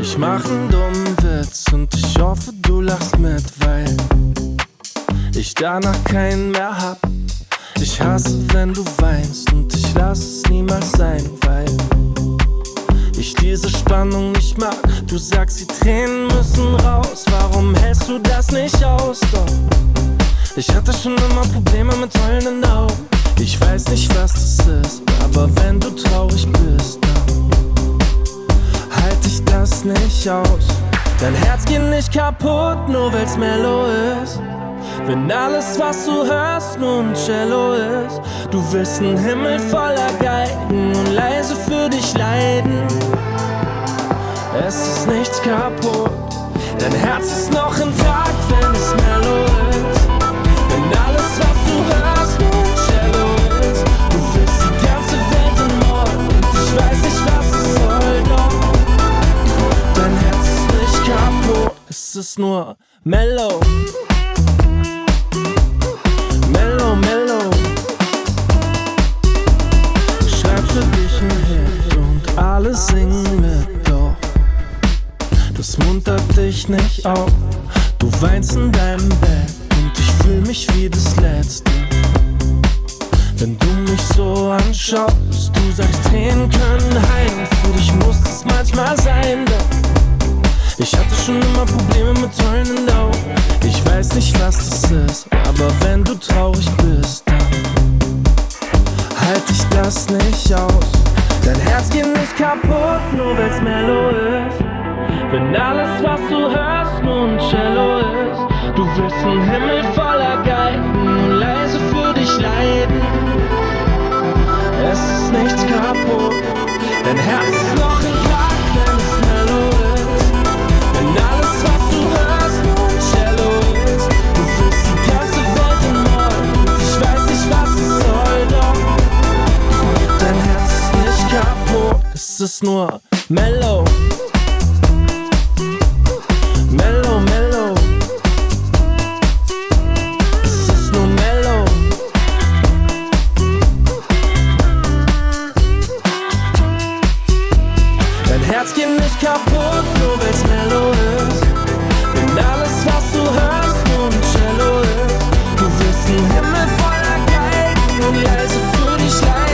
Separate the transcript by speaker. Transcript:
Speaker 1: Ich mach einen dummen Witz und ich hoffe, du lachst mit, weil ich danach keinen mehr hab. Ich hasse, wenn du weinst und ich lass es niemals sein, weil ich diese Spannung nicht mag. Du sagst, die Tränen müssen raus. Warum hältst du das nicht aus? Doch ich hatte schon immer Probleme mit heulenden Augen. Ich weiß nicht, was das ist, aber wenn du traurig bist, dann nicht aus. Dein Herz geht nicht kaputt, nur weil's mellow ist. Wenn alles, was du hörst, nur ein Cello ist. Du willst einen Himmel voller Geigen und leise für dich leiden. Es ist nichts kaputt, es ist nur mellow. Mellow, mellow. Schreib für dich ein Hit und alle singen mit, doch das muntert dich nicht auf. Du weinst in deinem Bett und ich fühl mich wie das Letzte. Wenn du mich so anschaust, du sagst, Tränen können heilen. Für dich muss es manchmal sein, doch ich hatte schon immer Probleme mit heulenden Augen. Ich weiß nicht, was das ist, aber wenn du traurig bist, dann halt ich das nicht aus. Dein Herz geht nicht kaputt, nur weil's mellow ist. Wenn alles, was du hörst, nur ein Cello ist. Du willst einen Himmel voller Geigen und leise für dich leiden. Es ist nichts kaputt, dein Herz ist noch intakt, es ist nur mellow. Mellow, mellow. Es ist nur mellow. Dein Herz geht nicht kaputt, nur weil's mellow ist. Denn alles, was du hörst, nur ein Cello ist. Du wirst ein Himmel voller Geigen und leise für dich leiden.